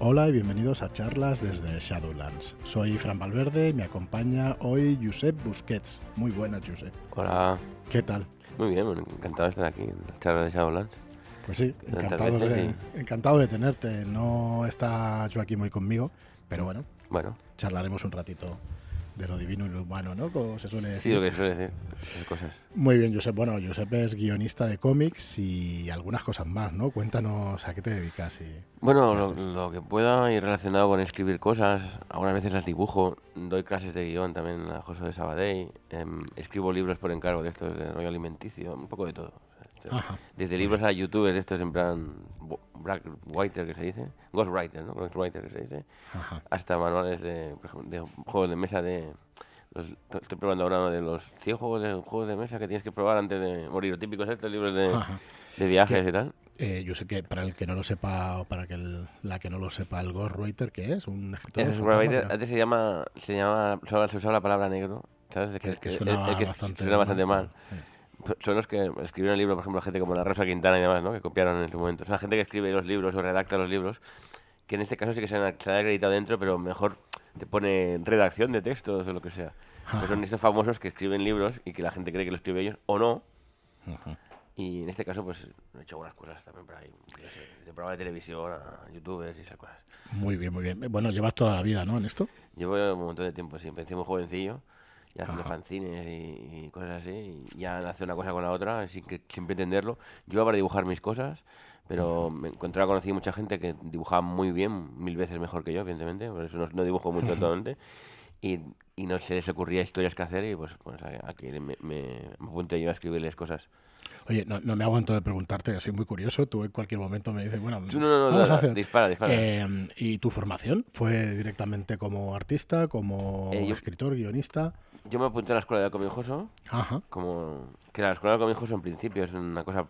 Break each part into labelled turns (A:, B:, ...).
A: Hola y bienvenidos a charlas desde Shadowlands. Soy Fran Valverde y me acompaña hoy Josep Busquets. Muy buenas, Josep.
B: Hola.
A: ¿Qué tal?
B: Muy bien, encantado de estar aquí en las charlas de Shadowlands.
A: Pues sí, encantado
B: veces,
A: de, encantado de tenerte. No está Joaquín hoy conmigo, pero bueno,
B: Bueno,
A: charlaremos un ratito de lo divino y lo humano, ¿no? Como se suele
B: sí,
A: decir.
B: lo que suele decir, cosas.
A: Muy bien, Josep. Bueno, Josep es guionista de cómics y algunas cosas más, ¿no? Cuéntanos a qué te dedicas y...
B: Bueno, lo, lo que pueda y relacionado con escribir cosas, algunas veces las dibujo, doy clases de guion también a José de Sabadell, em, escribo libros por encargo de estos de rollo alimenticio, un poco de todo.
A: Ajá.
B: Desde libros a youtubers, estos en plan black writer que se dice, ghostwriter, ¿no? Ghostwriter que se dice,
A: Ajá.
B: hasta manuales de, por ejemplo, de juegos de mesa de... los- estoy probando ahora uno de los 100 juegos de, juegos de mesa que tienes que probar antes de morir. Lo típico es estos libros de, viajes y tal.
A: Eh, yo sé que para el que no lo sepa o para que el- la que no lo sepa, el Ghostwriter, ¿qué es? ¿Un escritor?
B: Es un writer, antes se llama, se llama, se usaba la palabra negro, ¿sabes?
A: Que, que suena
B: el que
A: bastante,
B: suena bastante mal. Son los que escribieron el libro, por ejemplo, gente como la Rosa Quintana y demás, ¿no? Que copiaron en su momento. O sea, gente que escribe los libros o redacta los libros, que en este caso sí que se han, se han acreditado dentro, pero mejor te pone redacción de textos o lo que sea.
A: Ajá.
B: Pues son estos famosos que escriben libros y que la gente cree que lo escribe ellos o no.
A: Ujú.
B: Y en este caso, pues he hecho algunas cosas también por ahí. yo sé, desde programas de televisión a youtubers y esas cosas.
A: Muy bien, muy bien. Bueno, llevas toda la vida, ¿no? En esto.
B: Llevo un montón de tiempo, sí. Empecé muy jovencillo, ya haciendo
A: Ajá.
B: fanzines y, y cosas así. Y ya hace una cosa con la otra, sin, que, sin pretenderlo. Yo iba para dibujar mis cosas, pero me encontré, conocí mucha gente que dibujaba muy bien, mil veces mejor que yo, evidentemente. Por eso no, no dibujo mucho actualmente. Y, y no se les ocurría historias que hacer y pues, pues aquí me, me, me apunté yo a escribirles cosas.
A: Oye, no, no me aguanto de preguntarte, soy muy curioso. Tú en cualquier momento me dices, bueno,
B: no, no, no,
A: vamos a hacer.
B: dispara, dispara.
A: Eh, ¿Y tu formación? ¿Fue directamente como artista, como
B: Eh,
A: escritor, guionista?
B: Yo me apunté a la escuela de Cominjoso,
A: Ajá.
B: como que la escuela de comijoso en principio es una cosa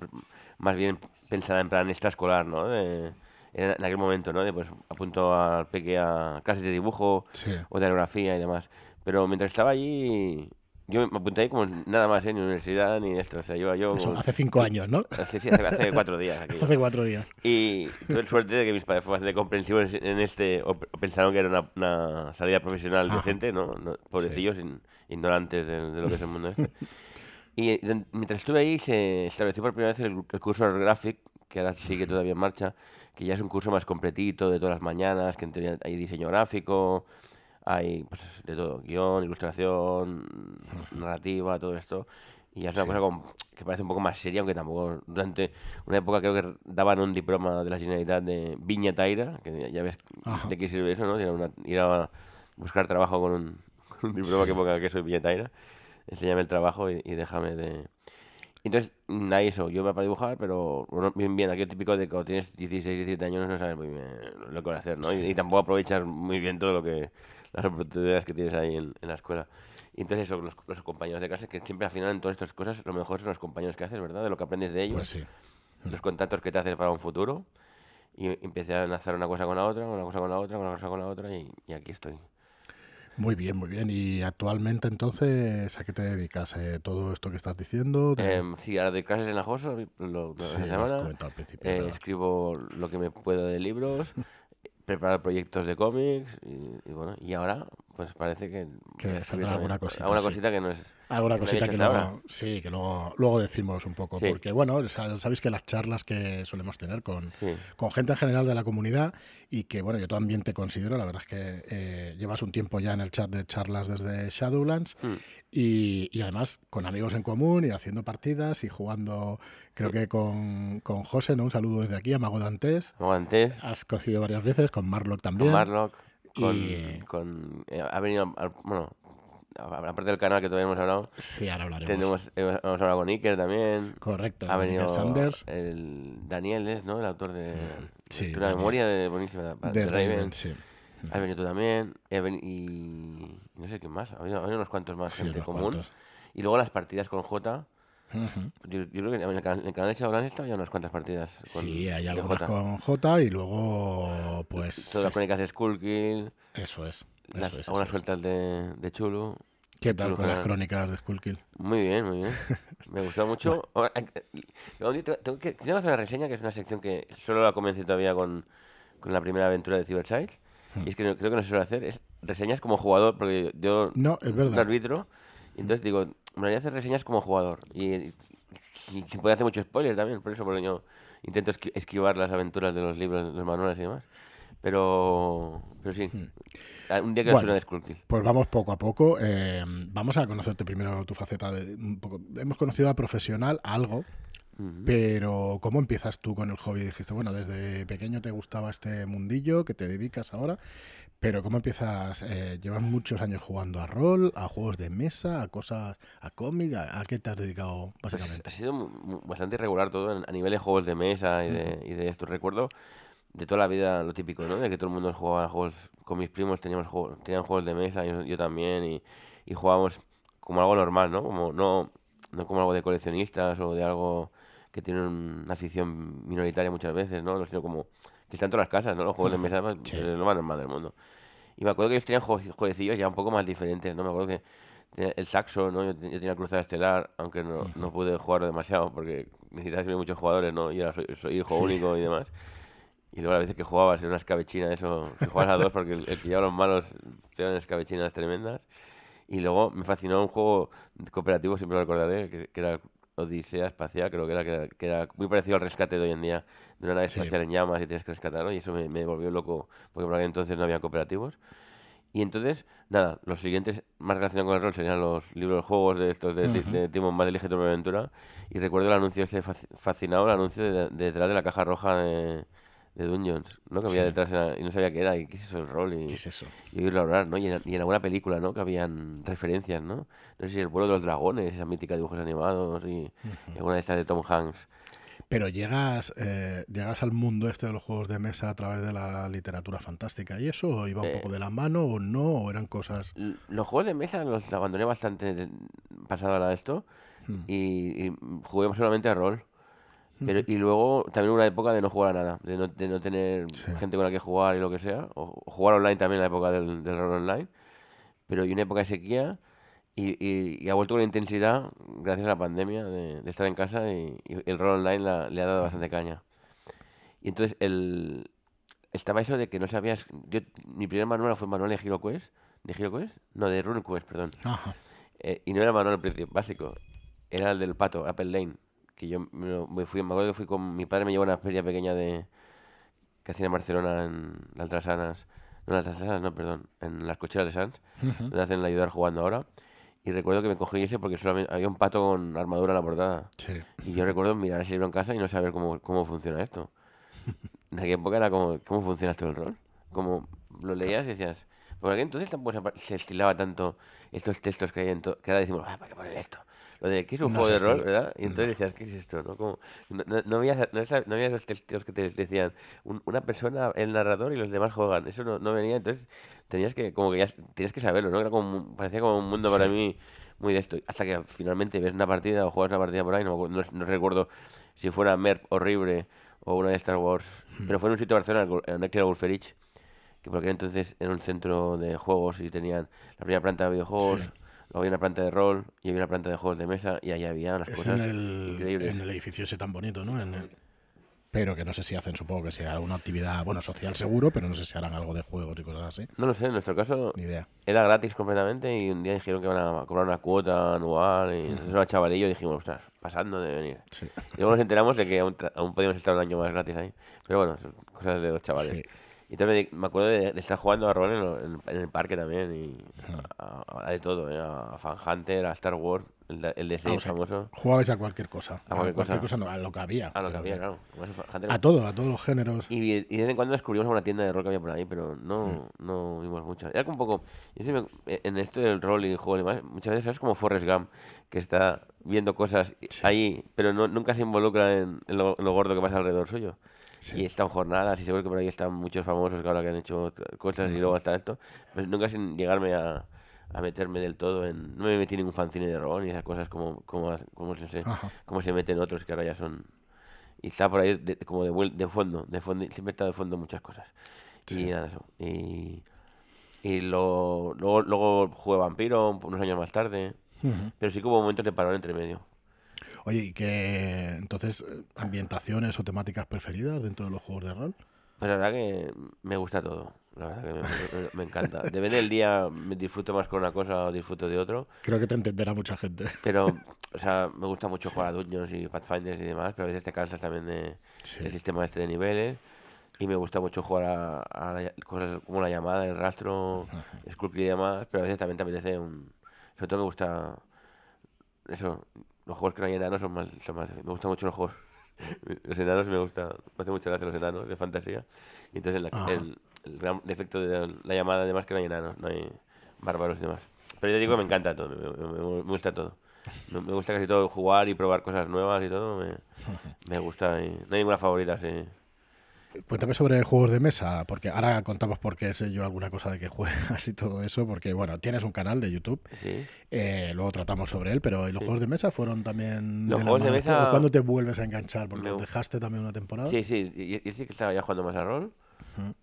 B: más bien pensada en plan extraescolar, ¿no? De, en, aquel momento, ¿no? De pues apunto al peque a clases de dibujo
A: Sí.
B: o de aerografía y demás. Pero mientras estaba allí, yo me apunté ahí como nada más, ¿eh? Ni universidad ni esto. O sea, yo... yo
A: Eso, hace cinco años, ¿no?
B: Hace, sí, hace, hace cuatro días aquí.
A: Hace cuatro días.
B: Y tuve suerte de que mis padres fueron bastante comprensivos en este, o pensaron que era una, una salida profesional
A: Ajá.
B: decente, ¿no? no pobrecillos, in- ignorantes de, de lo que es el mundo este. Y de- mientras estuve ahí se estableció por primera vez el, el curso de Graphic, que ahora sigue todavía en marcha, que ya es un curso más completito de todas las mañanas, que en teoría hay diseño gráfico, hay pues de todo, guion, ilustración, narrativa, todo esto. Y ya es una
A: Sí.
B: cosa como- que parece un poco más seria, aunque tampoco durante una época creo que daban un diploma de la Generalitat de viñetaira, que ya- ves
A: Ajá.
B: de qué sirve eso, ¿no? Ir a, una- ir a buscar trabajo con un, con un diploma
A: Sí.
B: que ponga que soy viñetaira, enséñame el trabajo y, y déjame de... Entonces, nada, eso, yo iba para dibujar, pero bueno, bien, bien, aquello típico de que cuando tienes 16, 17 años no sabes muy bien lo que vas a hacer, ¿no? Y, y tampoco aprovechas muy bien todo lo que, las oportunidades que tienes ahí en, en la escuela. Y entonces eso, los, los compañeros de clase, que siempre al final en todas estas cosas, lo mejor son los compañeros que haces, ¿verdad? De lo que aprendes de ellos,
A: Pues sí.
B: los contactos que te haces para un futuro. Y empecé a enlazar una cosa con la otra, una cosa con la otra, una cosa con la otra, y, y aquí estoy.
A: Muy bien, muy bien. ¿Y actualmente entonces a qué te dedicas? Eh, ¿Todo esto que estás diciendo? ¿Te-
B: Em, sí, ahora doy clases en la JOSO, lo, lo-
A: Sí,
B: la
A: lo
B: semana.
A: comentado al principio,
B: Eh, escribo lo que me puedo de libros, preparar proyectos de cómics y, y bueno, y ahora pues parece que
A: Que saldrá alguna cosita,
B: Alguna
A: sí.
B: cosita que no es
A: Alguna
B: que
A: cosita que luego, sí, que luego, luego decimos un poco,
B: Sí.
A: porque bueno, sa- sabéis que las charlas que solemos tener con,
B: Sí.
A: con gente en general de la comunidad y que bueno, yo también te considero, la verdad es que eh, llevas un tiempo ya en el chat de charlas desde Shadowlands
B: Mm.
A: y, y además con amigos en común y haciendo partidas y jugando, creo que con, con José, ¿no? Un saludo desde aquí, a Mago Dantes.
B: Como antes,
A: Has cocido varias veces, con Marlock también.
B: con Marlock, con,
A: Y-
B: con eh, ha venido, al- bueno, aparte del canal que todavía hemos hablado,
A: Sí, ahora hablaremos.
B: tenemos, hemos hemos hablado con Iker también.
A: Correcto,
B: Ha venido
A: Sanders
B: el Daniel, ¿es, ¿no? El autor de,
A: sí,
B: de una memoria de, buenísima de,
A: de
B: Raven.
A: Raven, sí.
B: Has venido tú también. y no sé quién más. Ha ha venido unos cuantos más
A: Sí,
B: gente común.
A: cuantos.
B: Y luego las partidas con J.
A: Ujú.
B: Yo, yo creo que en el, en el canal de Shadowlands está ya unas cuantas partidas. Con,
A: Sí, hay algunas con J y luego, pues.
B: Todas las crónicas de Skullkill,
A: Eso es.
B: las,
A: Eso es,
B: algunas
A: eso es.
B: sueltas de, de Chulu.
A: ¿Qué tal con las crónicas de Skullkill?
B: Muy bien, muy bien. Me gustó mucho. Ahora, eh, eh, tengo- que, tengo que hacer una reseña que es una sección que solo la comencé todavía con, con la primera aventura de Cyber Y es que no- creo que no se suele hacer, es reseñas como jugador, porque yo
A: No, es verdad.
B: no arbitro, entonces digo, me gustaría hacer reseñas como jugador. Y, se puede hacer mucho spoiler también, por eso, porque yo intento esqui- esquivar las aventuras de los libros, los manuales y demás. Pero, pero sí, Ah, un día que
A: Hmm. Bueno.
B: suena de.
A: Pues vamos poco a poco. eh, vamos a conocerte primero tu faceta de un poco. Hemos conocido a profesional algo,
B: Ujú.
A: pero ¿cómo empiezas tú con el hobby? Dijiste, bueno, desde pequeño te gustaba este mundillo que te dedicas ahora, pero ¿cómo empiezas? Eh, llevas muchos años jugando a rol, a juegos de mesa, a cosas, a cómic, ¿a, a qué te has dedicado
B: Pues
A: básicamente?
B: ha sido bastante irregular todo en- a nivel de juegos de mesa y de, y de esto. Recuerdo de toda la vida lo típico, ¿no? De que todo el mundo jugaba a juegos con mis primos, teníamos juegos, tenían juegos de mesa, yo, yo también, y, y jugábamos como algo normal, ¿no? Como no, no como algo de coleccionistas o de algo que tiene una afición minoritaria muchas veces, ¿no? Sino como que está en todas las casas, ¿no? Los juegos de mesa
A: Sí.
B: es lo más normal del mundo. Y me acuerdo que ellos tenían jue- jueguecillos ya un poco más diferentes, ¿no? Me acuerdo que tenía el saxo, ¿no? Yo, yo tenía Cruzada Estelar, aunque no, no pude jugar demasiado porque necesitaba siempre muchos jugadores, ¿no? Y era, soy, soy hijo
A: Sí.
B: único y demás. Y luego a veces que jugabas era una escabechina, eso, si jugabas a dos porque el, el que lleva los malos te dan escabechinas tremendas. Y luego me fascinó un juego cooperativo, siempre lo recordaré, que, que era Odisea Espacial, creo que era, que era, que era muy parecido al rescate de hoy en día, de una nave
A: Sí.
B: espacial en llamas y tienes que rescatarlo, y eso me, me volvió loco, porque por aquel entonces no había cooperativos. Y entonces, nada, los siguientes más relacionados con el rol serían los libros juegos de estos de,
A: Ujú.
B: de Timon más Elige tu propia aventura. Y recuerdo el anuncio ese fascinado, el anuncio de, de detrás de la caja roja de, de Dungeons, ¿no? Que había
A: Sí.
B: detrás y no sabía qué era, y qué es eso el rol. Y,
A: ¿Qué es eso?
B: y oírlo hablar, ¿no? Y en, y en alguna película, ¿no? Que habían referencias, ¿no? No sé si el vuelo de los dragones, esa mítica de dibujos animados, y, y alguna de estas de Tom Hanks.
A: Pero llegas, eh, llegas al mundo este de los juegos de mesa a través de la literatura fantástica y eso ¿O iba un
B: Eh,
A: poco de la mano o no, o eran cosas...
B: Los juegos de mesa los abandoné bastante pasado a esto.
A: Hmm.
B: y, y jugué solamente a rol. Pero, y luego también una época de no jugar a nada, de no, de no tener
A: Sí.
B: gente con la que jugar y lo que sea. O, o jugar online también en la época del, del rol online. Pero y una época de sequía y, y, y ha vuelto con intensidad gracias a la pandemia de, de estar en casa y, y el rol online la- le ha dado bastante caña. Y entonces el, estaba eso de que no sabías... Yo, mi primer manual fue el manual de HeroQuest. ¿De HeroQuest? No, de RuneQuest, perdón. Eh, y no era el manual básico, era el del pato, Apple Lane. Que yo me, fui, me acuerdo que fui con mi padre, me llevó a una feria pequeña de que hacían en Barcelona, en las Trasanas. No, las Trasanas, no, perdón, en las cocheras de Sanz,
A: Ujú.
B: donde hacen la ayudar jugando ahora. Y recuerdo que me cogí ese porque solamente había un pato con armadura en la portada.
A: Sí.
B: Y yo recuerdo mirar ese libro en casa y no saber cómo, cómo funciona esto. En aquella época era como, ¿cómo funciona esto del rol? Como lo leías y decías, por aquel entonces tampoco se, estilaba tanto estos textos que hay en todo, que ahora decimos, ah, ¿para qué poner esto? Lo de, ¿qué es un
A: No
B: juego de rol, verdad? Y entonces decías, ¿qué es esto? No, Como, no, no, no veías, no, veías los textos que te decían, un- una persona, el narrador y los demás juegan. Eso no, no venía, entonces tenías que, como que ya, tenías que saberlo, ¿no? Era como, parecía como un mundo para mí muy de esto. Hasta que finalmente ves una partida o juegas una partida por ahí, no, no, recuerdo si fuera MERP horrible o una de Star Wars, pero fue en un sitio de Barcelona, en el Wolferich, que por aquel entonces era un centro de juegos y tenían la primera planta de videojuegos,
A: Sí.
B: Luego había una planta de rol y había una planta de juegos de mesa y ahí había unas
A: Es
B: cosas
A: en el,
B: increíbles.
A: en el edificio ese tan bonito, ¿no? En el- Pero que no sé si hacen, supongo que sea alguna actividad, bueno, social seguro, pero no sé si harán algo de juegos y cosas así.
B: No lo sé, en nuestro caso
A: Ni idea.
B: era gratis completamente y un día dijeron que iban a cobrar una cuota anual y eso era chavalillo y dijimos, ostras, pasando de venir.
A: Sí.
B: Y luego nos enteramos de que aún, aún podíamos estar un año más gratis ahí. Pero bueno, cosas de los chavales.
A: Sí.
B: Y también me acuerdo de, de estar jugando a rol en, en- en el parque también. Y a, a- a de todo, ¿eh? a Fan Hunter, a Star Wars, el el de
A: Ah,
B: seis
A: o sea,
B: famoso.
A: Jugabais a cualquier cosa.
B: A cualquier cosa.
A: no, a lo que había.
B: A lo que había, claro. Hunter-
A: A todo, a todos los géneros.
B: y, y de vez en cuando descubrimos una tienda de rol que había por ahí, pero
A: Mm.
B: no, no vimos mucho. Era como un poco. Sí me- en esto del rol y juego y demás, muchas veces es como Forrest Gump, que está viendo cosas ahí, pero no, nunca se involucra en, en lo, en lo gordo que pasa alrededor suyo.
A: Sí.
B: Y están jornadas, y seguro que por ahí están muchos famosos que ahora que han hecho cosas y luego está esto. Pues nunca sin llegarme a, a meterme del todo en. No me metí en ningún fanzine de rol ni esas cosas como, como, como, no sé, como se meten otros que ahora ya son. Y está por ahí de- como de, de fondo, de fondo, siempre está de fondo muchas cosas.
A: Sí.
B: Y nada, eso. Y, y lo- luego, luego jugué Vampiro un- unos años más tarde.
A: Ujú.
B: Pero sí que hubo momentos de parón entre medio.
A: Oye, ¿y qué entonces eh, ambientaciones o temáticas preferidas dentro de los juegos de rol?
B: Pues la verdad que me gusta todo. La verdad que me, me- me encanta. Depende del día, me disfruto más con una cosa o disfruto de otro.
A: Creo que te entenderá mucha gente.
B: Pero, o sea, me gusta mucho jugar a Dungeons y Pathfinders y demás, pero a veces te cansas también de,
A: Sí.
B: del sistema este de niveles. Y me gusta mucho jugar a, a cosas como la llamada, el rastro, Skullcry y demás, pero a veces también te apetece un... Sobre todo me gusta... Eso, los juegos que no hay enanos son más, son más... Me gustan mucho los juegos... Los enanos me gusta... Me hace mucha gracia los enanos de fantasía. Y entonces el,
A: Ajá.
B: el, el gran defecto de la llamada además que no hay enanos, no hay bárbaros y demás. Pero yo digo que me encanta todo, me, me- me- me gusta todo. Me, me gusta casi todo, jugar y probar cosas nuevas y todo, me, me gusta. Y no hay ninguna favorita, sí.
A: Cuéntame sobre juegos de mesa, porque ahora contamos por qué sé yo alguna cosa de que juegas y todo eso, porque bueno, tienes un canal de YouTube,
B: sí.
A: eh, luego tratamos sobre él, pero ¿y los juegos de mesa fueron también...
B: Los juegos de mesa-?
A: ¿Cuándo te vuelves a enganchar? Porque dejaste también una temporada.
B: Sí, sí, y, y sí que estaba ya jugando más a rol.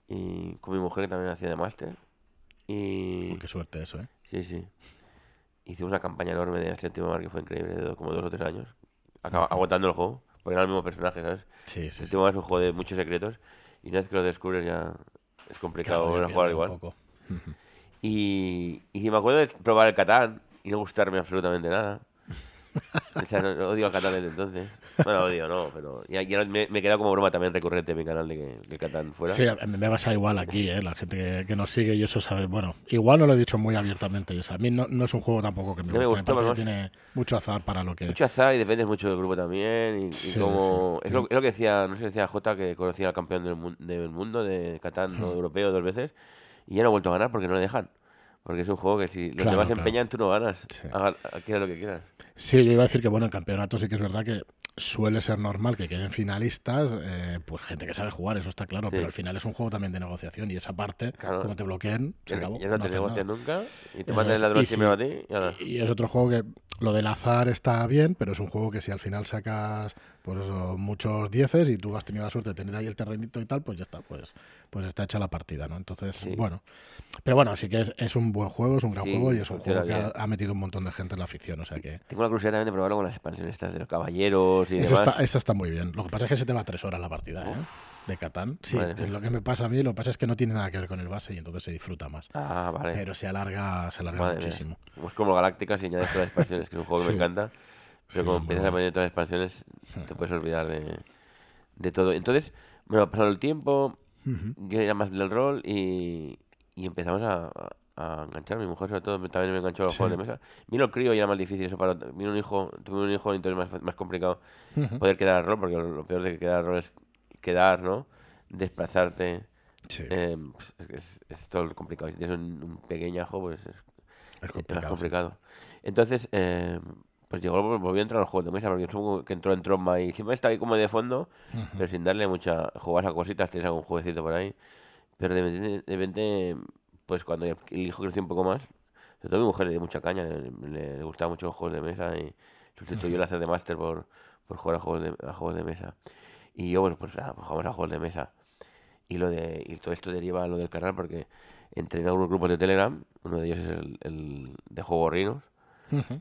B: Y con mi mujer que también hacía de máster. Y.
A: Qué suerte eso, ¿eh?
B: Sí, sí. Hicimos una campaña enorme de Mar que fue increíble, de como dos o tres años. Acaba, agotando el juego, porque era el mismo personaje, ¿sabes?
A: Sí, sí.
B: Séptimo Mar es un juego de muchos secretos. Y una vez que lo descubres ya es complicado
A: Claro,
B: volver a jugar
A: un
B: igual.
A: poco.
B: Y, y me acuerdo de probar el Catán y no gustarme absolutamente nada. O sea, no, no odio al Catán desde entonces. Bueno, odio, no, pero ya, ya me, me queda como broma también recurrente en mi canal de que, que Catán fuera.
A: Sí, me pasa igual aquí, ¿eh? La gente que, que nos sigue y eso sabe. Bueno, igual no lo he dicho muy abiertamente. o sea, a mí no, no es un juego tampoco que me
B: me
A: guste.
B: gustó, vamos.
A: tiene mucho azar para lo que...
B: Mucho azar y depende mucho del grupo también. Y, y
A: Sí,
B: como.
A: sí.
B: Es, lo, es lo que decía, no sé si decía J, que conocía al campeón del, mun- del mundo de Catán
A: Hmm.
B: europeo dos veces. Y ya no ha vuelto a ganar porque no le dejan. Porque es un juego que si los
A: Claro,
B: demás
A: claro.
B: empeñan, tú no ganas.
A: Sí.
B: Haga, haga lo que quieras.
A: Sí, yo iba a decir que bueno, en campeonato sí que es verdad que suele ser normal que queden finalistas, eh, pues gente que sabe jugar, eso está claro,
B: Sí.
A: pero al final es un juego también de negociación y esa parte,
B: Claro.
A: como te bloqueen, se
B: Ya,
A: acabó.
B: ya no, te
A: haces
B: negocian nunca. Y te
A: Eso
B: mandan el ladrón
A: y
B: primero a
A: si-
B: ti. Y.
A: Y es otro juego que lo del azar está bien, pero es un juego que si al final sacas pues eso, muchos dieces y tú has tenido la suerte de tener ahí el terrenito y tal, pues ya está, pues, pues está hecha la partida, ¿no? Entonces,
B: Sí.
A: bueno. Pero bueno, sí que es, es un buen juego, es un gran
B: Sí,
A: juego y es un juego que ha, metido un montón de gente en la afición, o sea que...
B: Tengo la curiosidad también de probarlo con las expansiones estas de los caballeros y
A: Esa
B: demás.
A: está, esa está muy bien. Lo que pasa es que se te va tres horas la partida, ¿eh? De Catán. Sí, es lo que me pasa a mí. Lo que pasa es que no tiene nada que ver con el base y entonces se disfruta más.
B: Ah, vale.
A: Pero se alarga, se alarga
B: mía.
A: muchísimo.
B: Pues como Galácticas y añades todas las expansiones, que es un juego que
A: Sí.
B: me encanta. Pero
A: Sí,
B: como empiezas a poner todas las expansiones, te puedes olvidar de, de todo. Entonces, bueno, ha pasado el tiempo,
A: Ujú.
B: yo era más del rol y, y empezamos a, a, enganchar. Mi mujer, sobre todo, también me enganchó a los
A: Sí.
B: juegos de mesa. Vino el crío y era más difícil eso para. Vino un hijo, tuve un hijo, entonces más, más complicado poder quedar al rol, porque lo, lo peor de que quedar al rol es quedar, ¿no? Desplazarte.
A: Sí,
B: eh, pues, es, es, es todo complicado. Si tienes un, un pequeñajo, pues es
A: es
B: más
A: complicado. sí.
B: Entonces, eh, pues llegó, volvió a entrar a los juegos de mesa, porque supongo que entró en Tromba y siempre está ahí como de fondo, pero sin darle mucha. Jugabas a cositas, tienes algún jueguecito por ahí. Pero de repente, de repente, pues cuando el hijo creció un poco más, sobre todo mi mujer le dio mucha caña, le, le- le gustaban mucho los juegos de mesa y sustituyó el hacer de máster por, por jugar a juegos de, a juegos de mesa. Y yo, pues, pues, ah, pues jugamos a juegos de mesa. Y, lo de, y todo esto deriva a lo del canal porque entré en algunos grupos de Telegram, uno de ellos es el, el de Juegos Rinos,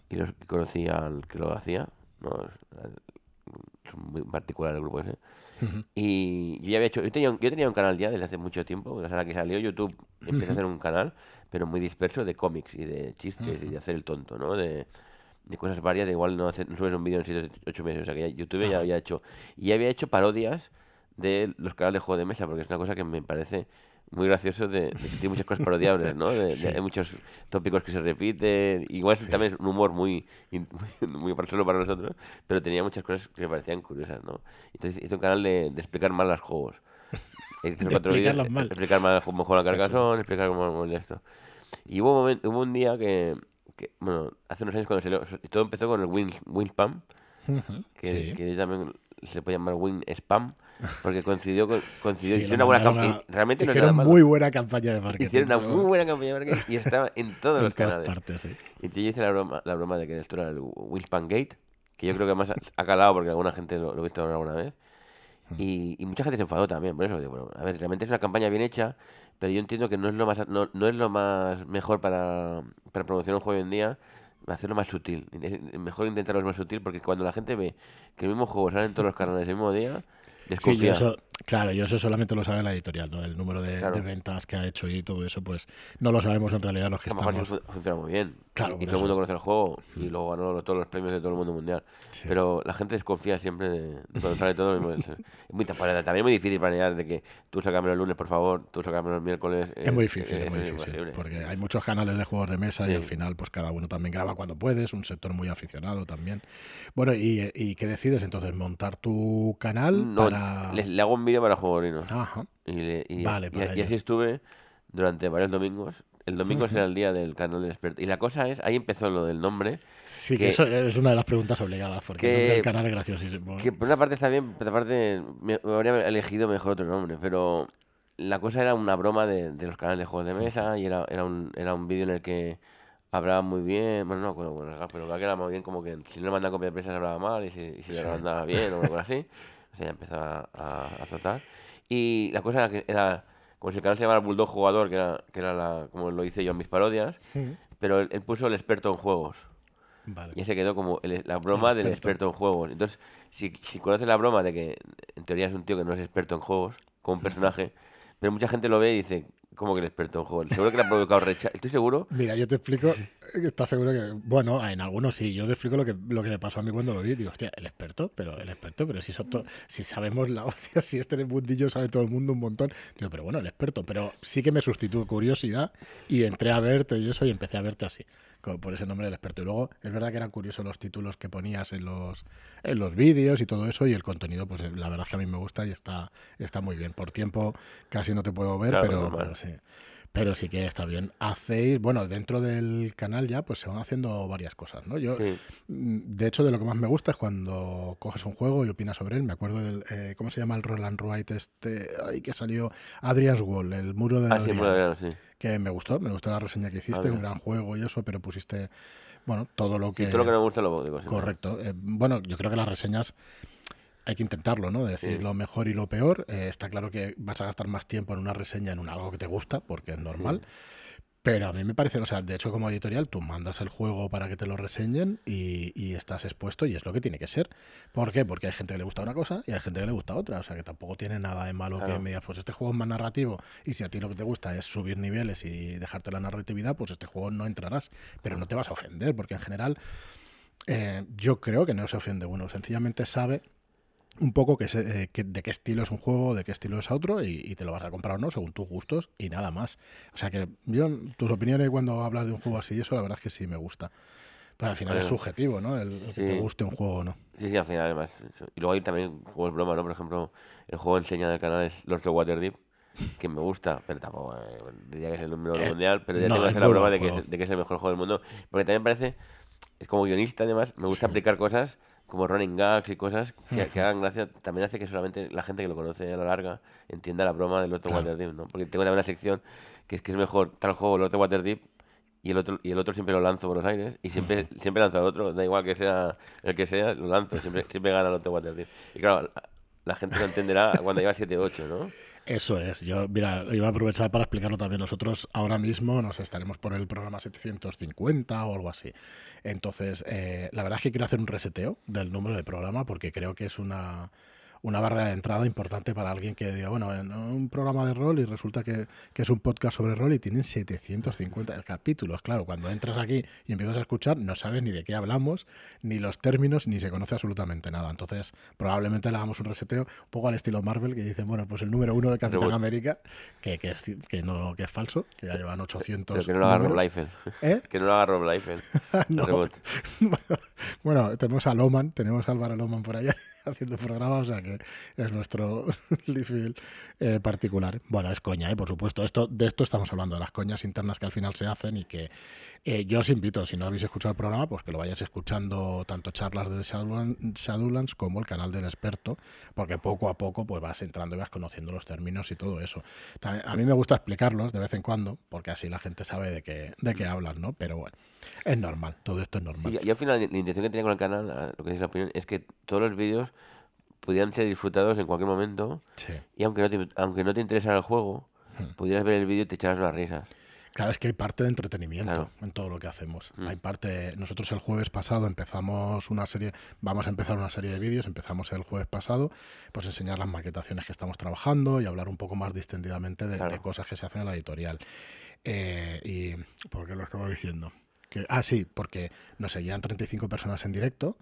B: Y los y conocí al que lo hacía, ¿no? Es, muy particular el grupo ese. Y yo ya había hecho, yo tenía, un, yo tenía un canal ya desde hace mucho tiempo, o sea, la que salió YouTube, empecé a hacer un canal, pero muy disperso de cómics y de chistes y de hacer el tonto, ¿no? De, de cosas varias, de igual no, hacer, no subes un vídeo en 7 8 meses, o sea que ya YouTube ya había hecho, y ya había hecho parodias de los canales de juego de mesa, porque es una cosa que me parece muy gracioso de, de que tiene muchas cosas parodiables, ¿no? De- de-
A: Sí.
B: hay muchos tópicos que se repiten, igual también es un humor muy, muy, muy para- solo para nosotros, pero tenía muchas cosas que me parecían curiosas, ¿no? Entonces hice un canal de, de explicar mal los juegos.
A: De explicarlos mal.
B: explicar mal cómo juega la Carcassonne, explicar cómo es esto. Y hubo un, momento, hubo un día que, que, bueno, hace unos años cuando salió, todo empezó con el Win, Winspam,
A: Ujú.
B: que,
A: Sí.
B: que también se puede llamar Win Spam, porque coincidió con, coincidió,
A: Sí,
B: hicieron una buena campaña, realmente no nada
A: muy buena campaña de marketing.
B: Hicieron una muy buena campaña de marketing y estaba en todos
A: en
B: los canales.
A: partes, sí.
B: Y entonces yo hice la broma, la broma de que esto era el Winspan Gate, que yo creo que además ha- calado porque alguna gente lo, lo ha visto alguna vez. Y, y mucha gente se enfadó también por eso. de, bueno, a ver, realmente es una campaña bien hecha, pero yo entiendo que no es lo más no, no es lo más mejor para, para promocionar un juego hoy en día hacerlo más sutil. Es mejor intentarlo más sutil porque cuando la gente ve que el mismo juego sale en todos los canales el mismo día,
A: Sí, yo eso, claro, yo eso solamente lo sabe la editorial, ¿no? El número de,
B: Claro.
A: de ventas que ha hecho y todo eso, pues no lo sabemos en realidad los que
B: a
A: estamos.
B: funciona muy bien.
A: Claro,
B: y, todo el mundo conoce el juego y luego ganó todos los premios de todo el mundo mundial.
A: Sí.
B: Pero la gente desconfía siempre de, de cuando sale todo. Es, es muy también también es muy difícil planear de que tú sácamelo el lunes, por favor, tú sácamelo el miércoles.
A: Es
B: eh,
A: muy difícil,
B: eh,
A: es muy
B: es
A: difícil,
B: imposible.
A: porque hay muchos canales de juegos de mesa y al final pues cada uno también graba cuando puede, es un sector muy aficionado también. Bueno, ¿y, y qué decides entonces? ¿Montar tu canal
B: No,
A: para...?
B: le, le hago un vídeo para Juegorinos.
A: Ajá,
B: Y, le- y-
A: Vale,
B: y- y así estuve durante varios domingos. El domingo será el día del canal del experto. Y la cosa es, ahí empezó lo del nombre,
A: sí, que
B: Que-
A: eso es una de las preguntas obligadas, porque el
B: que-
A: del canal es graciosísimo.
B: que por una parte está bien, por otra parte me, me habría elegido mejor otro nombre, pero la cosa era una broma de, de los canales de juegos de mesa y era, era un, era un vídeo en el que hablaba muy bien, bueno, no me acuerdo con el gag, pero el gag era muy bien como que si no le mandan copia de prensa se hablaba mal y si, y si
A: Sí.
B: le mandaba bien o algo así, o sea, ya empezaba a, a azotar. Y la cosa era que era, como si el canal se llamara Bulldog Jugador, que era, que era la, como lo hice yo en mis parodias, pero él, él puso el experto en juegos.
A: Vale.
B: Y se quedó como el- la broma del
A: experto.
B: experto en juegos. Entonces, si, si conoces la broma de que en teoría es un tío que no es experto en juegos, como un personaje, pero mucha gente lo ve y dice, ¿cómo que el experto en juegos? Seguro que le ha provocado rechazo. Estoy seguro.
A: Mira, yo te explico, ¿estás seguro que...? Bueno, en algunos sí, yo te explico lo que, lo que me pasó a mí cuando lo vi. Digo, hostia, el experto, pero el experto, pero si, to- si sabemos la hostia, si este en el mundillo sabe todo el mundo un montón. Digo, pero bueno, el experto, pero sí que me sustituyó curiosidad y entré a verte y eso y empecé a verte así, como por ese nombre del experto. Y luego, es verdad que eran curiosos los títulos que ponías en los, en los vídeos y todo eso y el contenido, pues la verdad es que a mí me gusta y está, está muy bien. Por tiempo casi no te puedo ver,
B: Claro,
A: pero, pero sí. Pero sí que está bien. Hacéis, bueno, dentro del canal ya, pues se van haciendo varias cosas, ¿no? Yo,
B: Sí.
A: mm, de hecho, de lo que más me gusta es cuando coges un juego y opinas sobre él. Me acuerdo del, eh, ¿cómo se llama el Roland Wright este? Ay, que salió Adrian's Wall, el muro de
B: Ah, sí,
A: Adrian,
B: bueno, sí.
A: Que me gustó, me gustó la reseña que hiciste, un gran juego y eso, pero pusiste, bueno, todo lo que...
B: Sí, todo lo que no me gusta lo digo.
A: Correcto. Eh, bueno, yo creo que las reseñas hay que intentarlo, ¿no? Decir
B: Sí.
A: lo mejor y lo peor. Eh, está claro que vas a gastar más tiempo en una reseña en un algo que te gusta, porque es normal. Pero a mí me parece, o sea, de hecho como editorial tú mandas el juego para que te lo reseñen y, y estás expuesto y es lo que tiene que ser. ¿Por qué? Porque hay gente que le gusta una cosa y hay gente que le gusta otra. O sea, que tampoco tiene nada de malo que me digas, pues este juego es más narrativo y si a ti lo que te gusta es subir niveles y dejarte la narratividad, pues este juego no entrarás. Pero no te vas a ofender, porque en general eh, yo creo que no se ofende uno, sencillamente sabe un poco que se- eh, que- de qué estilo es un juego, de qué estilo es otro y, y te lo vas a comprar o no según tus gustos y nada más. O sea que yo, tus opiniones cuando hablas de un juego así, eso la verdad es que sí me gusta. Pero al final es
B: Bueno,
A: subjetivo, ¿no? El, que te guste un juego o no.
B: Sí, sí, al final además. eso. Y luego hay también juegos broma, ¿no? Por ejemplo, el juego enseña del canal es Lords of Waterdeep, que me gusta, pero tampoco eh, diría que es el número
A: Eh,
B: mundial, pero ya
A: no,
B: tengo que
A: es
B: hacer la broma de que, es, de que es el mejor juego del mundo. Porque también parece, es como guionista además, me gusta
A: Sí.
B: aplicar cosas como running gags y cosas que, que hagan gracia. También hace que solamente la gente que lo conoce a la larga entienda la broma del otro
A: Claro.
B: Waterdeep, ¿no? Porque tengo también una sección que es que es mejor tal juego, el otro Waterdeep, y el otro y el otro siempre lo lanzo por los aires y siempre siempre lanzo al otro da igual que sea el que sea lo lanzo siempre siempre gana el otro Waterdeep y claro la, la gente lo entenderá cuando lleva 7 8 ¿no?
A: Eso es. Yo, mira, iba a aprovechar para explicarlo también. Nosotros ahora mismo nos estaremos por el programa 750 o algo así. Entonces, eh, la verdad es que quiero hacer un reseteo del número de programa porque creo que es una, una barrera de entrada importante para alguien que diga, bueno, en un programa de rol y resulta que, que es un podcast sobre rol y tienen 750 capítulos. Claro, cuando entras aquí y empiezas a escuchar, no sabes ni de qué hablamos, ni los términos, ni se conoce absolutamente nada. Entonces, probablemente le hagamos un reseteo un poco al estilo Marvel, que dicen, bueno, pues el número uno de Capitán
B: Reboot.
A: América, que, que, es, que, no, que es falso, que ya llevan 800
B: pero que no lo haga Rob. Liefeld
A: ¿Eh?
B: que no lo haga Rob Liefeld
A: No. Bueno, tenemos a Loman, tenemos a Álvaro Loman por allá haciendo programas, o sea que es nuestro Liefeld eh, particular. Bueno, es coña, ¿eh? por supuesto. Esto, de esto estamos hablando, de las coñas internas que al final se hacen y que eh, yo os invito, si no habéis escuchado el programa, pues que lo vayáis escuchando tanto charlas de Shadowlands, Shadowlands como el canal del experto, porque poco a poco pues vas entrando y vas conociendo los términos y todo eso. A mí me gusta explicarlos de vez en cuando, porque así la gente sabe de qué, de qué hablan, ¿no? Pero bueno, es normal, todo esto es normal.
B: Yo al final la intención que tenía con el canal lo que es la opinión es que todos los vídeos pudieran ser disfrutados en cualquier momento
A: Sí.
B: y aunque no te, aunque no te interesara el juego
A: Hmm.
B: pudieras ver el vídeo y te echaras unas risas
A: Cada vez que hay parte de entretenimiento
B: Claro.
A: en todo lo que hacemos.
B: Mm.
A: Hay parte. Nosotros el jueves pasado empezamos una serie, vamos a empezar una serie de vídeos. Empezamos el jueves pasado, pues enseñar las maquetaciones que estamos trabajando y hablar un poco más distendidamente de,
B: Claro.
A: de cosas que se hacen en la editorial. Eh, y ¿por qué lo estaba diciendo? Que, ah, sí, porque nos seguían 35 personas en directo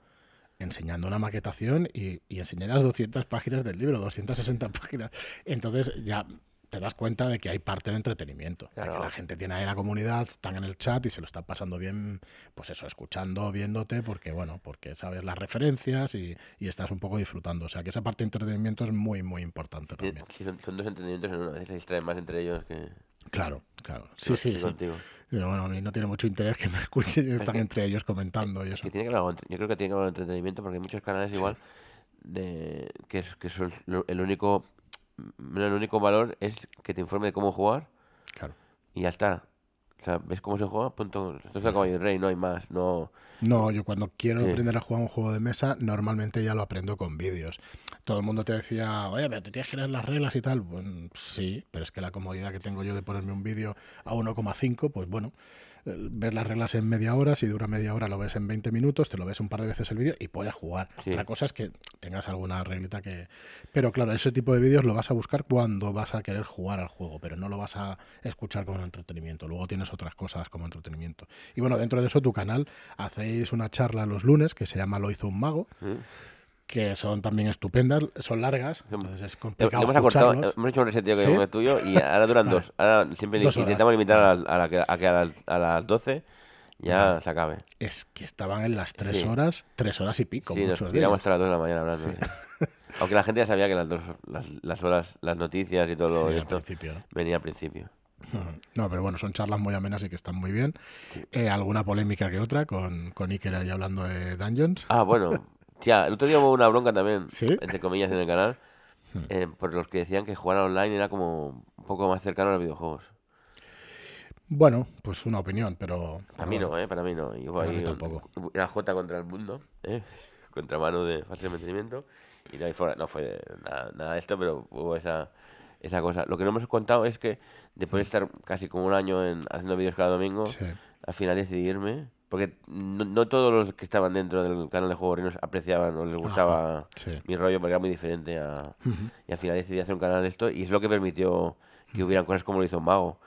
A: enseñando una maquetación y, y enseñé las 200 páginas del libro, 260 páginas. Entonces ya te das cuenta de que hay parte de entretenimiento, de
B: Claro.
A: que la gente tiene ahí la comunidad, están en el chat y se lo están pasando bien, pues eso, escuchando, viéndote, porque bueno, porque sabes las referencias y, y estás un poco disfrutando. O sea que esa parte de entretenimiento es muy, muy importante
B: Sí,
A: también.
B: sí, son, son dos entendimientos en uno. A veces se distraen más entre ellos que,
A: Claro, claro. Sí, sí, sí.
B: contigo.
A: Pero bueno, a mí no tiene mucho interés que me escuchen y están
B: que-
A: entre ellos comentando y
B: Es
A: eso.
B: que tiene que haber algo entre- yo creo que tiene que haber entretenimiento porque hay muchos canales igual de que, es, que son el único el único valor es que te informe de cómo jugar
A: Claro.
B: y ya está. O sea, ves cómo se juega, punto. Esto es el caballo y rey, no hay más. No,
A: No, yo cuando quiero
B: Sí.
A: aprender a jugar un juego de mesa, normalmente ya lo aprendo con vídeos. Todo el mundo te decía, oye, pero te tienes que leer las reglas y tal. Sí, pero es que la comodidad que tengo yo de ponerme un vídeo a 1,5, pues bueno, ves las reglas en media hora, si dura media hora lo ves en 20 minutos, te lo ves un par de veces el vídeo y puedes jugar.
B: Sí.
A: Otra cosa es que tengas alguna reglita que... Pero claro, ese tipo de vídeos lo vas a buscar cuando vas a querer jugar al juego, pero no lo vas a escuchar como entretenimiento. Luego tienes otras cosas como entretenimiento. Y bueno, dentro de eso tu canal hacéis una charla los lunes que se llama Lo hizo un mago,
B: ¿Mm?
A: Que son también estupendas, son largas, entonces es complicado
B: hemos acortado, hemos hecho un reseteo que
A: ¿Sí?
B: tuyo y ahora duran
A: Vale.
B: dos. Ahora siempre
A: Dos
B: intentamos limitar a, la- a la a que a, la- a las 12 ya se acabe.
A: Es que estaban en las tres
B: Sí.
A: horas, tres horas y pico.
B: Sí, nos tiramos hasta las 2 de la mañana hablando. sí. Aunque la gente ya sabía que las dos las, las horas, las noticias y todo
A: Sí,
B: lo
A: al
B: esto
A: principio,
B: venía al principio.
A: No, pero bueno, son charlas muy amenas y que están muy bien. Eh, alguna polémica que otra con, con Iker ahí hablando de Dungeons.
B: Ah, bueno. Tía, el otro día hubo una bronca también,
A: ¿Sí?
B: entre comillas, en el canal,
A: Hmm.
B: eh, por los que decían que jugar online era como un poco más cercano a los videojuegos.
A: Bueno, pues una opinión, pero...
B: Para mí no, ¿eh? Para mí no.
A: Para mí tampoco.
B: Era J contra el mundo, ¿eh? Contra mano de fácil mantenimiento. Y no, fuera, no fue nada, nada de esto, pero hubo esa, esa cosa. Lo que no hemos contado es que después de estar casi como un año en, haciendo vídeos cada domingo,
A: Sí.
B: al final decidirme, porque no, no todos los que estaban dentro del canal de Juegos Reinos apreciaban o les gustaba
A: sí.
B: mi rollo porque era muy diferente a, y al final decidí hacer un canal de esto y es lo que permitió que hubieran cosas como lo hizo mago.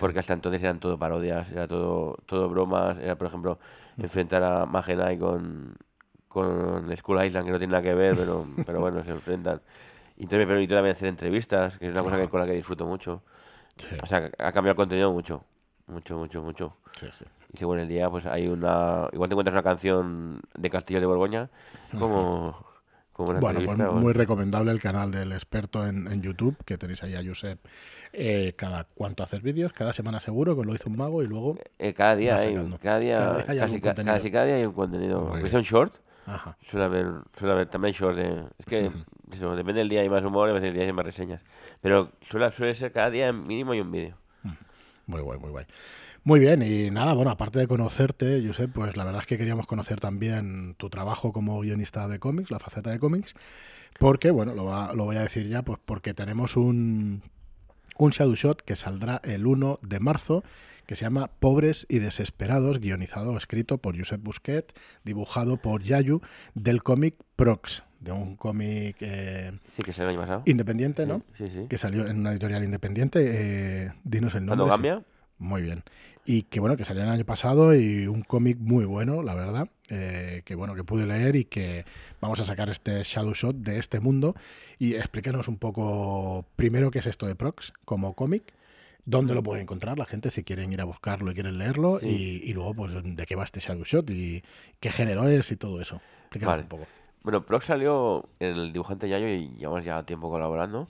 B: Porque hasta entonces eran todo parodias, era todo, todo bromas. Era, por ejemplo, enfrentar a Magenai con, con Skull Island, que no tiene nada que ver, pero, pero bueno, se enfrentan. Y entonces me permitió también hacer entrevistas, que es una cosa que, con la que disfruto mucho.
A: Sí,
B: O sea, ha cambiado el contenido mucho. Mucho, mucho, mucho.
A: sí, sí.
B: Y según el día, pues hay una. Igual te encuentras una canción de Castillo de Borgoña, como, como una
A: Bueno, pues
B: o-
A: muy recomendable el canal del experto en, en YouTube, que tenéis ahí a Josep. Eh, cada cuánto haces vídeos, cada semana seguro, que lo hizo un mago y luego...
B: Eh, cada día hay, cada día,
A: Cada día hay
B: casi,
A: algún
B: ca-
A: contenido.
B: casi cada día hay un contenido. Sea un short,
A: Ajá.
B: suele haber, suele haber también short de... Es que, eso, depende del día hay más humor, a veces el día hay más reseñas. Pero suele, suele ser cada día mínimo hay un vídeo.
A: Muy guay, muy guay. Muy bien, y nada, bueno, aparte de conocerte, Josep, pues la verdad es que queríamos conocer también tu trabajo como guionista de cómics, la faceta de cómics, porque, bueno, lo, va- lo voy a decir ya, pues porque tenemos un, un Shadow Shot que saldrá el 1 de marzo, que se llama Pobres y Desesperados, guionizado, escrito por Josep Busquet, dibujado por Yayu, del cómic Prox, de un cómic eh,
B: Sí, que se el año pasado.
A: independiente, ¿no?
B: Sí, sí.
A: Que salió en una editorial independiente. eh, dinos el nombre.
B: ¿Cuándo cambia?
A: Muy bien. Y que bueno, que salió el año pasado y un cómic muy bueno, la verdad. eh, que bueno, que pude leer y que vamos a sacar este Shadow Shot de este mundo. Y explícanos un poco primero qué es esto de Prox como cómic, dónde lo pueden encontrar la gente si quieren ir a buscarlo y quieren leerlo.
B: Sí.
A: Y, y luego, pues, de qué va este Shadow Shot y qué género es y todo eso. Explícanos
B: Vale.
A: un poco.
B: Bueno, Proc salió en el dibujante Yayo y llevamos ya tiempo colaborando.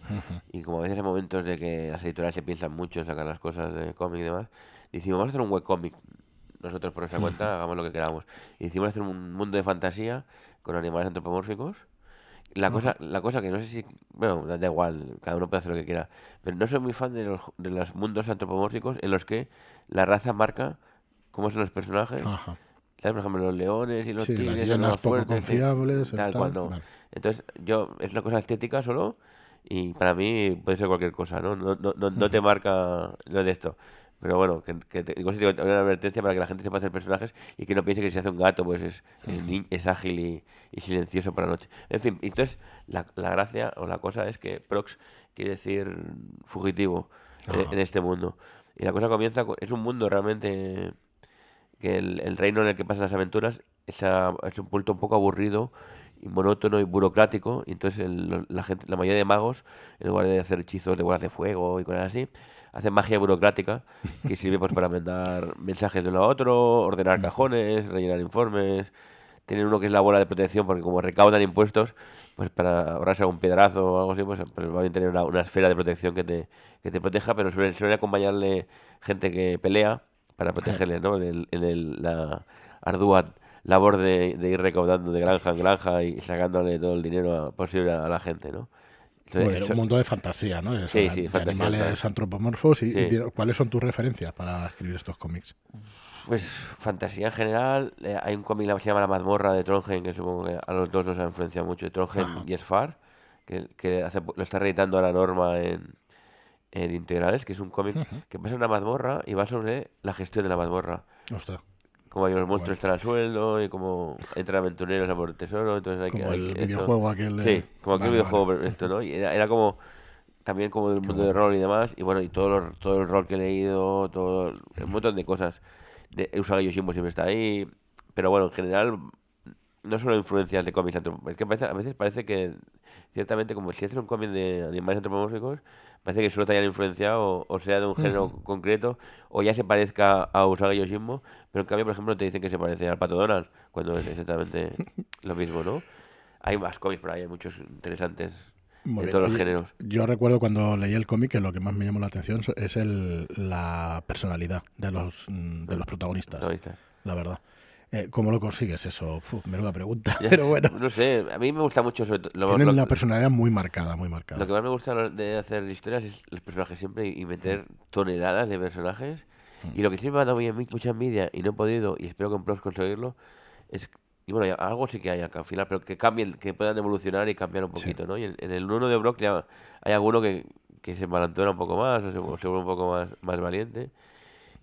B: Y como a veces hay momentos de que las editoriales se piensan mucho en sacar las cosas de cómic y demás, decimos, vamos a hacer un webcómic. Nosotros por nuestra cuenta hagamos lo que queramos. Y decimos hacer un mundo de fantasía con animales antropomórficos. La cosa, la cosa que no sé si, bueno, da da igual, cada uno puede hacer lo que quiera, pero no soy muy fan de los, de los mundos antropomórficos en los que la raza marca cómo son los personajes.
A: Ajá.
B: ¿Sabes? Por ejemplo, los leones y los
A: Sí,
B: tigres son
A: poco
B: fuertes,
A: confiables,
B: tal
A: tal,
B: cual, no.
A: vale.
B: Entonces, yo, es una cosa estética solo y para mí puede ser cualquier cosa, ¿no? No, no, no, no te marca lo de esto. Pero bueno, que, que te- digo, una advertencia para que la gente sepa hacer personajes y que no piense que si hace un gato, pues es, es, es ágil y, y silencioso por la noche. En fin, entonces la, la gracia o la cosa es que prox quiere decir fugitivo en, en este mundo. Y la cosa comienza, es un mundo realmente que el, el reino en el que pasan las aventuras es, a- es un punto un poco aburrido y monótono y burocrático. Y entonces el- la gente la mayoría de magos en lugar de hacer hechizos de bolas de fuego y cosas así hacen magia burocrática que sirve pues para mandar mensajes de uno a otro ordenar cajones rellenar informes tienen uno que es la bola de protección porque como recaudan impuestos pues para ahorrarse algún piedrazo o algo así pues, pues va a tener una, una esfera de protección que te, que te proteja pero suele, suele acompañarle gente que pelea para protegerles ¿no? en, el- en el- la ardua labor de, de ir recaudando de granja en granja y sacándole todo el dinero a- posible a, la gente ¿no? Entonces,
A: Bueno,
B: eso-
A: un mundo de fantasía, ¿no? Eso,
B: Sí, sí,
A: de
B: fantasía,
A: animales
B: claro.
A: antropomorfos. Y, y
B: Sí.
A: di- ¿Cuáles son tus referencias para escribir estos cómics?
B: Pues fantasía en general, eh, hay un cómic que se llama La mazmorra de Trondheim, que supongo que a los dos nos ha influenciado mucho, Trondheim
A: Ajá.
B: y Sfar, que, que hace lo está reeditando ahora Norma en, en Integrales, que es un cómic que pasa en una mazmorra y va sobre la gestión de la mazmorra.
A: Ostras,
B: Como hay los monstruos están al sueldo y como entran aventureros a por el tesoro, entonces hay que...
A: como
B: hay
A: el
B: que- esto-
A: videojuego aquel de...
B: Sí, como aquel
A: Vale,
B: videojuego,
A: vale.
B: esto, ¿no? Y era, era como también como del mundo de
A: bueno.
B: rol y demás, y bueno, y todo, lo- todo el rol que he leído, todo un montón de cosas. De Usagi Yoshimo siempre está ahí, pero bueno, en general no solo influencias de cómics es que a veces parece que ciertamente como si haces un cómic de animales antropomórficos, parece que solo te hayan influenciado o, sea de un género concreto o ya se parezca a Usagi Yoshimo, pero en cambio, por ejemplo, te dicen que se parece al Pato Donald, cuando es exactamente lo mismo, ¿no? Hay más cómics por ahí, hay muchos interesantes de todos los géneros.
A: Yo recuerdo cuando leí el cómic que lo que más me llamó la atención es el, la personalidad de los, mm, de los protagonistas,
B: protagonistas.
A: la verdad. Eh, ¿Cómo lo consigues eso? Uf, menuda pregunta.
B: Ya
A: Pero
B: es-
A: bueno,
B: No sé, a mí me gusta mucho sobre. Lo,
A: tienen
B: lo-
A: una personalidad muy marcada, muy marcada.
B: lo que más me gusta de hacer historias es los personajes siempre y meter toneladas de personajes. Y lo que siempre me ha dado mucha envidia y no he podido, y espero con Pros conseguirlo, es... Y bueno, algo sí que hay acá al final, pero que cambien, que puedan evolucionar y cambiar un
A: Sí.
B: poquito, ¿no? Y en, en el uno de Brock ya hay alguno que, que se malantona un poco más, o se, o se vuelve un poco más, más valiente.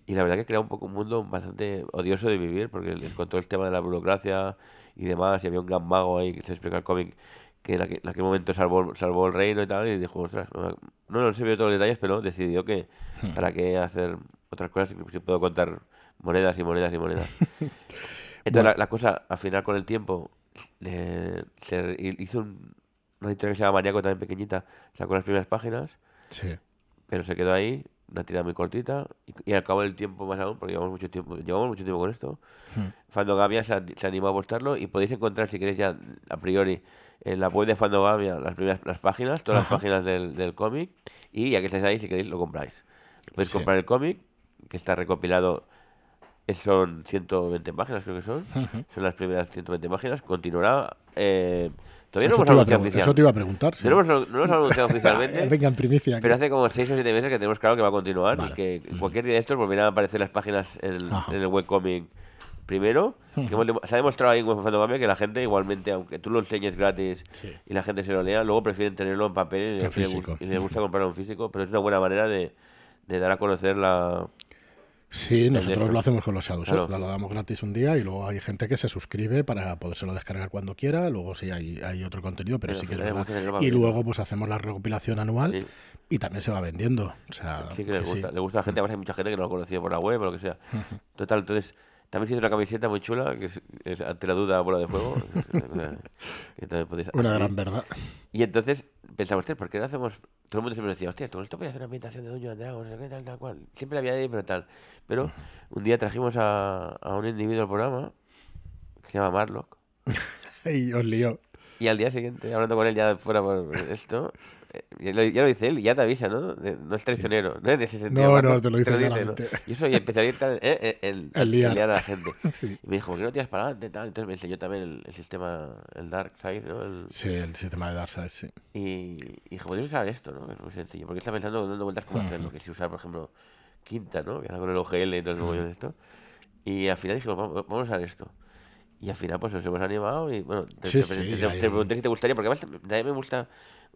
B: Y la verdad que crea un poco un mundo bastante odioso de vivir, porque con todo el tema de la burocracia y demás, y había un gran mago ahí que se explica el cómic que en aquel, en aquel momento salvó, salvó el reino y tal, y dijo, ostras, no, no, no se vio todos los detalles, pero decidió que para qué hacer otras cosas si puedo contar monedas y monedas y monedas. Entonces la, la cosa, al final con el tiempo, eh, se hizo un- una editorial que se llama Maniaco también pequeñita, sacó las primeras páginas,
A: Sí.
B: pero se quedó ahí, una tirada muy cortita, y, y al cabo del tiempo más aún, porque llevamos mucho tiempo, llevamos mucho tiempo con esto,
A: Hmm.
B: Fandogamia se, an- se animó a postarlo y podéis encontrar, si queréis ya a priori, en la web de Fandogamia las primeras las páginas, todas
A: Ajá.
B: las páginas del, del cómic, y ya que estáis ahí, si queréis, lo compráis. Podéis
A: Sí.
B: comprar el cómic, que está recopilado, es- son 120 páginas, creo que son, son las primeras 120 páginas, continuará... Eh, todavía
A: Eso
B: no hemos anunciado
A: pregun-
B: oficial.
A: eso te iba a preguntar. sí.
B: No hemos, no lo anunciado oficialmente.
A: Venga, en primicia.
B: Pero hace como 6 o 7 meses que tenemos claro que va a continuar
A: Vale.
B: y que cualquier día de estos volverán a aparecer las páginas en, el-
A: Ajá.
B: en el webcomic primero. que se ha demostrado ahí en Fandogamia que la gente igualmente, aunque tú lo enseñes gratis
A: Sí.
B: y la gente se lo lea, luego prefieren tenerlo en papel y,
A: En
B: le- y le,
A: físico.
B: gu- y les gusta comprarlo en físico, pero es una buena manera de, de dar a conocer la...
A: Sí, nosotros lo hacemos con los Shadows.
B: Claro.
A: Lo damos gratis un día y luego hay gente que se suscribe para podérselo descargar cuando quiera. Luego sí hay, hay otro contenido, pero
B: Pero
A: sí que es verdad. Y luego pues hacemos la recopilación anual
B: Sí.
A: y también se va vendiendo. O sea,
B: Sí que
A: sí.
B: gusta, le gusta a la gente, además hay mucha gente que no lo conocía por la web o lo que sea. Total, entonces, también hizo una camiseta muy chula, que es, es ante la duda bola de fuego. que podéis
A: Una
B: adquirir.
A: gran verdad.
B: Y entonces pensamos, ¿por qué no hacemos? Todo el mundo siempre decía, hostia, todo esto podría hacer una ambientación de Dungeons and Dragons, no sé qué, tal, tal cual. Siempre había ahí, pero tal. Pero un día trajimos a, a un individuo al programa, que se llama Marlock,
A: Y os lío.
B: y al día siguiente, hablando con él ya fuera por esto, ya lo, dice él, ya te avisa, ¿no? No es traicionero, ¿no? En ese sentido.
A: No, no, te lo dice
B: ¿no?
A: claramente.
B: Y eso, y empecé a ir tal, eh, eh, el,
A: El liar.
B: a la gente.
A: Sí.
B: Y me dijo, ¿por qué no tiras para adelante? Tal? Entonces me enseñó también el, el sistema, el Dark Side, ¿no? El,
A: Sí, el sistema de Darkseid, sí.
B: Y, y dije, podría usar esto, ¿no? Es muy sencillo. Porque está pensando, dando vueltas cómo hacerlo. Que si usar, por ejemplo, quinta, ¿no? Que con el OGL y todo el mogollón de esto. Y al final dijimos, vamos, vamos a usar esto. Y al final, pues nos hemos animado y, bueno, te,
A: Sí,
B: te,
A: sí,
B: te- te- te pregunté si te gustaría, porque además también me gusta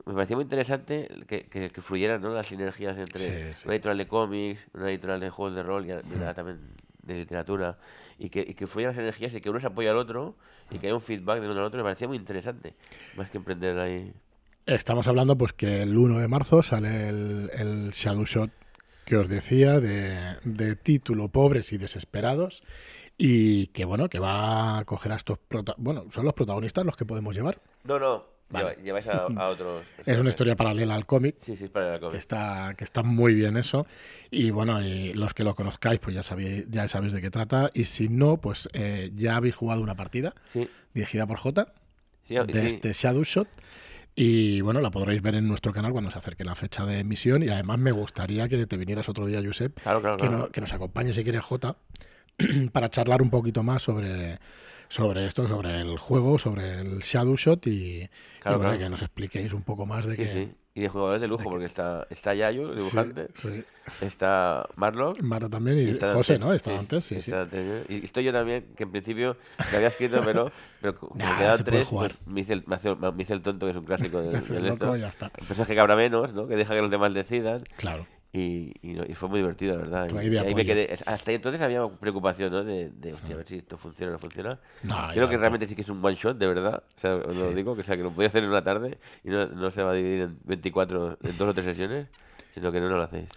B: me parecía muy interesante que, que, que fluyeran ¿no? las sinergias entre
A: Sí, sí.
B: una editorial de cómics, una editorial de juegos de rol y una también de literatura, y que, y que fluyan las energías y que uno se apoye al otro y que haya un feedback de uno al otro, me parecía muy interesante. Más que emprender ahí.
A: Estamos hablando pues que el 1 de marzo sale el, el Shadow Shot que os decía de, de título Pobres y Desesperados y que bueno, que va a coger a estos prota- bueno, son los protagonistas los que podemos llevar.
B: No, no,
A: Vale.
B: lleváis a, a otros.
A: Es una historia paralela al cómic
B: Sí, sí, es para la
A: que
B: cómic.
A: está, que está muy bien eso. Y bueno, y los que lo conozcáis, pues ya sabéis, ya sabéis de qué trata. Y si no, pues eh, ya habéis jugado una partida
B: Sí,
A: dirigida por J
B: sí,
A: de
B: sí.
A: este Shadow Shot. Y bueno, la podréis ver en nuestro canal cuando se acerque la fecha de emisión. Y además me gustaría que te vinieras otro día, Josep,
B: Claro, claro,
A: que,
B: claro.
A: no- que nos acompañe si quieres J para charlar un poquito más sobre, sobre esto, sobre el juego, sobre el Shadow Shot y, y
B: Claro,
A: bueno,
B: claro.
A: que nos expliquéis un poco más de
B: Sí,
A: que...
B: sí. Y de jugadores de lujo, porque está, está Yayo, el dibujante,
A: sí.
B: está Marlock.
A: Mara también y,
B: está
A: José,
B: antes,
A: ¿no? Estaba antes, sí, sí.
B: está antes, y estoy yo también, que en principio te había escrito, pero, pero como
A: Nah, se puede
B: tres, pues me hice, el, me, hace- me hice el tonto, que es un clásico del, del
A: loco
B: esto.
A: está.
B: El personaje que habrá menos, ¿no? Que deja que los demás decidan.
A: Claro.
B: Y, y, y fue muy divertido, la verdad. Y,
A: ahí
B: me quedé. Hasta ahí entonces había preocupación, ¿no? De, de hostia, a ver si esto funciona o no funciona.
A: No,
B: Creo que realmente sí que es un one shot, de verdad. O sea, os lo digo, que, o sea, que lo podéis hacer en una tarde y no, no se va a dividir en 24, en dos o tres sesiones, sino que no, no lo hacéis.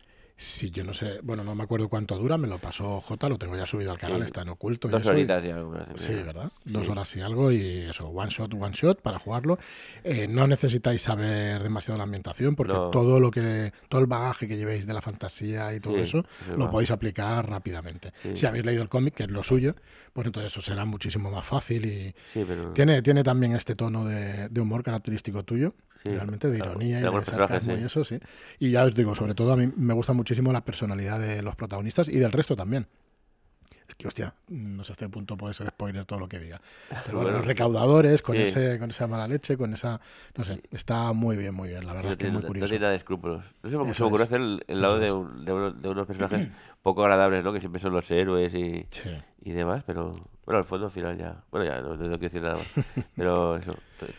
A: Sí, yo no sé, bueno, no me acuerdo cuánto dura, me lo pasó J, lo tengo ya subido al canal,
B: Sí.
A: está en oculto.
B: Dos
A: y-
B: horitas y algo.
A: Sí, ¿verdad? Dos horas y algo y eso, one shot, one shot para jugarlo. Eh, no necesitáis saber demasiado la ambientación porque
B: No.
A: todo lo que, todo el bagaje que llevéis de la fantasía y todo
B: Sí,
A: eso, lo podéis aplicar rápidamente. Si habéis leído el cómic, que es lo suyo, pues entonces eso será muchísimo más fácil y
B: Sí, pero.
A: tiene, tiene también este tono de, de humor característico tuyo,
B: Sí,
A: realmente de
B: claro.
A: ironía y de sarcasmo y eso, sí. Y ya os digo, sobre todo a mí me gusta muchísimo la personalidad de los protagonistas y del resto también. Es que, hostia, no sé hasta qué punto puede ser spoiler todo lo que diga. Pero bueno, los recaudadores, con,
B: sí.
A: ese, con esa mala leche, con esa... No sé, está muy bien, muy bien. La verdad
B: no
A: es que es muy
B: no
A: curioso.
B: tiene nada de escrúpulos. No sé por qué se me ocurrió hacer el, el lado de,
A: es.
B: un- de, uno- de unos personajes poco agradables, ¿no? Que siempre son los héroes y, y demás, pero bueno, al fondo al final ya. Bueno, ya no, no quiero decir nada más. Pero eso. estoy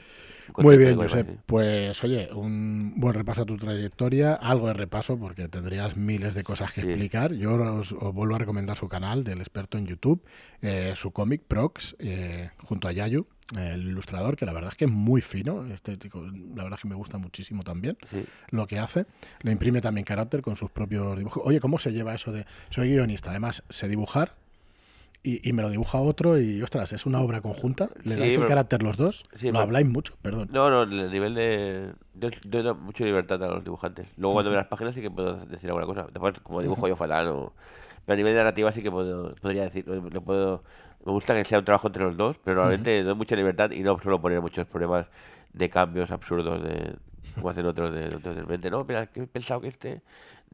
A: Muy bien, Josep. Pues oye, un buen repaso a tu trayectoria, algo de repaso porque tendrías miles de cosas que
B: Sí.
A: explicar. Yo os, os vuelvo a recomendar su canal del experto en YouTube, eh, su cómic Prox, eh, junto a Yayu, el ilustrador, que la verdad es que es muy fino, estético, la verdad es que me gusta muchísimo también
B: Sí.
A: lo que hace. Le imprime también carácter con sus propios dibujos. Oye, ¿cómo se lleva eso de soy guionista? Además, sé dibujar. Y, y me lo dibuja otro y, ostras, es una obra conjunta. ¿Le
B: Sí,
A: dais el carácter los dos?
B: Sí,
A: lo
B: pero-
A: habláis mucho, perdón.
B: No, no, el nivel de. Yo, doy mucha libertad a los dibujantes. Luego, cuando veo las páginas, sí que puedo decir alguna cosa. Después, como dibujo yo fatal, o... pero a nivel de narrativa, sí que puedo, podría decir. lo- lo puedo... Me gusta que sea un trabajo entre los dos, pero realmente doy mucha libertad y no suelo poner muchos problemas de cambios absurdos de. Como hacen otros de, otros de repente. No, mira, que he pensado que este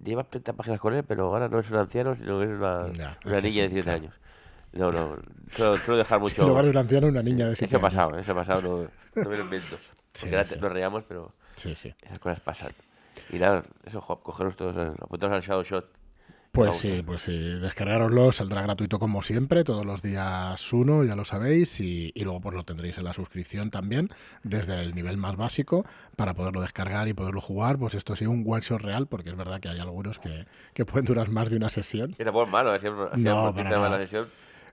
B: lleva 30 páginas con él, pero ahora no es un anciano, sino que es una, niña de
A: sí,
B: 17
A: claro.
B: años. No, no, suelo, suelo dejar mucho.
A: En lugar de un anciano, una niña de
B: Eso ha pasado,
A: años.
B: eso ha pasado, no, no me lo invento. Porque ahora nos reíamos, pero esas cosas pasan. Y nada, eso, cogeros todos, eh, apuntaros al Shadow Shot.
A: Pues sí, pues sí, descargaroslo, saldrá gratuito como siempre, todos los días uno, ya lo sabéis, y, y luego pues lo tendréis en la suscripción también, desde el nivel más básico, para poderlo descargar y poderlo jugar, pues esto sí, un one shot real, porque es verdad que hay algunos que, que pueden durar más de una sesión.
B: Y tampoco es malo, así, así
A: No,
B: no,
A: para
B: la sesión.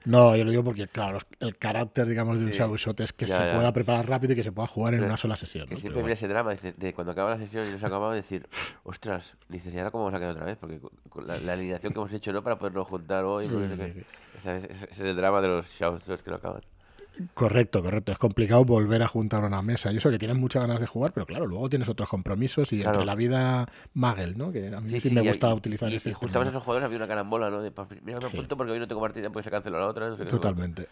A: No, yo lo digo porque, claro, el carácter, digamos, de un
B: Sí.
A: Shadow Shot es que
B: Ya,
A: se
B: ya.
A: pueda preparar rápido y que se pueda jugar en
B: Pero
A: una sola sesión.
B: Que
A: ¿no?
B: siempre
A: bueno.
B: ese drama de cuando acaba la sesión y no se acababa de decir, ostras, dices, ¿y ahora cómo vamos a quedar otra vez? Porque con- la, la alineación que hemos hecho, ¿no? Para podernos juntar hoy.
A: Sí, sí.
B: Esa- Ese, ese es el drama de los Shadow Shots que no acaban.
A: Correcto, correcto. Es complicado volver a juntar una mesa. Y eso que tienes muchas ganas de jugar, pero claro, luego tienes otros compromisos y
B: Claro.
A: entre la vida Magel, ¿no? Que a mí sí, me
B: y-
A: gusta
B: y-
A: utilizar
B: y,
A: ese
B: y justamente esos jugadores había una carambola, ¿no? De, pues, mira, me
A: Sí.
B: apunto porque hoy no tengo partida porque se canceló la otra. no sé qué.
A: Totalmente.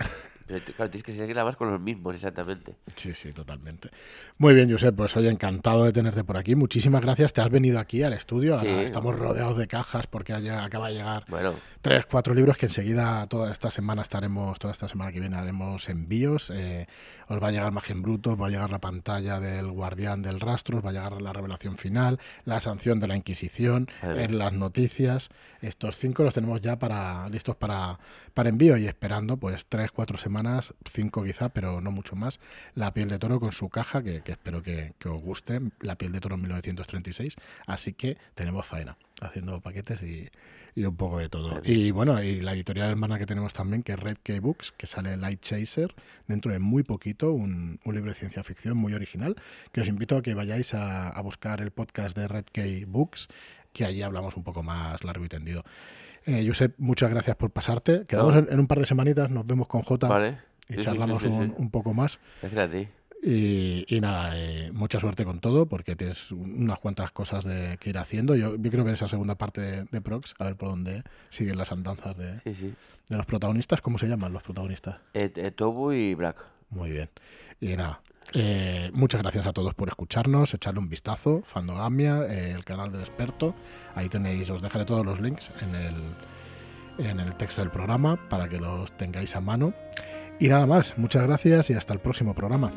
B: Pero claro, tienes que seguir además con los mismos, exactamente.
A: Sí, sí, totalmente. Muy bien, Josep, pues oye, encantado de tenerte por aquí. Muchísimas gracias. Te has venido aquí al estudio. Ahora estamos rodeados de cajas porque haya- acaba de llegar
B: Bueno,
A: tres, cuatro libros que enseguida, toda esta semana estaremos, toda esta semana que viene haremos envío Eh, os va a llegar Magen Bruto, os va a llegar la pantalla del Guardián del Rastro, os va a llegar la revelación final, la sanción de la Inquisición, en las noticias. Estos cinco los tenemos ya para listos para, para envío y esperando pues tres, cuatro semanas, cinco quizá, pero no mucho más. La piel de toro con su caja, que, espero que, que os guste. La piel de toro 1936. Así que tenemos faena haciendo paquetes y, y un poco de todo. Y bueno, y la editorial hermana que tenemos también, que es Red Key Books, que sale Light Chaser, dentro de muy poquito, un, libro de ciencia ficción muy original, que os invito a que vayáis a, buscar el podcast de Red Key Books, que allí hablamos un poco más largo y tendido. Eh, Josep, muchas gracias por pasarte. Quedamos en, un par de semanitas, nos vemos con J y charlamos un, un, poco más.
B: Gracias a ti.
A: Y, nada, eh, mucha suerte con todo, porque tienes unas cuantas cosas de, que ir haciendo. Yo, yo creo que esa segunda parte de, Prox, a ver por dónde siguen las andanzas de, de los protagonistas. ¿Cómo se llaman los protagonistas?
B: Eh, eh, Tobu y Black.
A: Muy bien. Y nada, muchas gracias a todos por escucharnos, echarle un vistazo, Fandogamia, el canal del experto. Ahí tenéis, os dejaré todos los links en el, en el texto del programa para que los tengáis a mano. Y nada más, muchas gracias y hasta el próximo programa.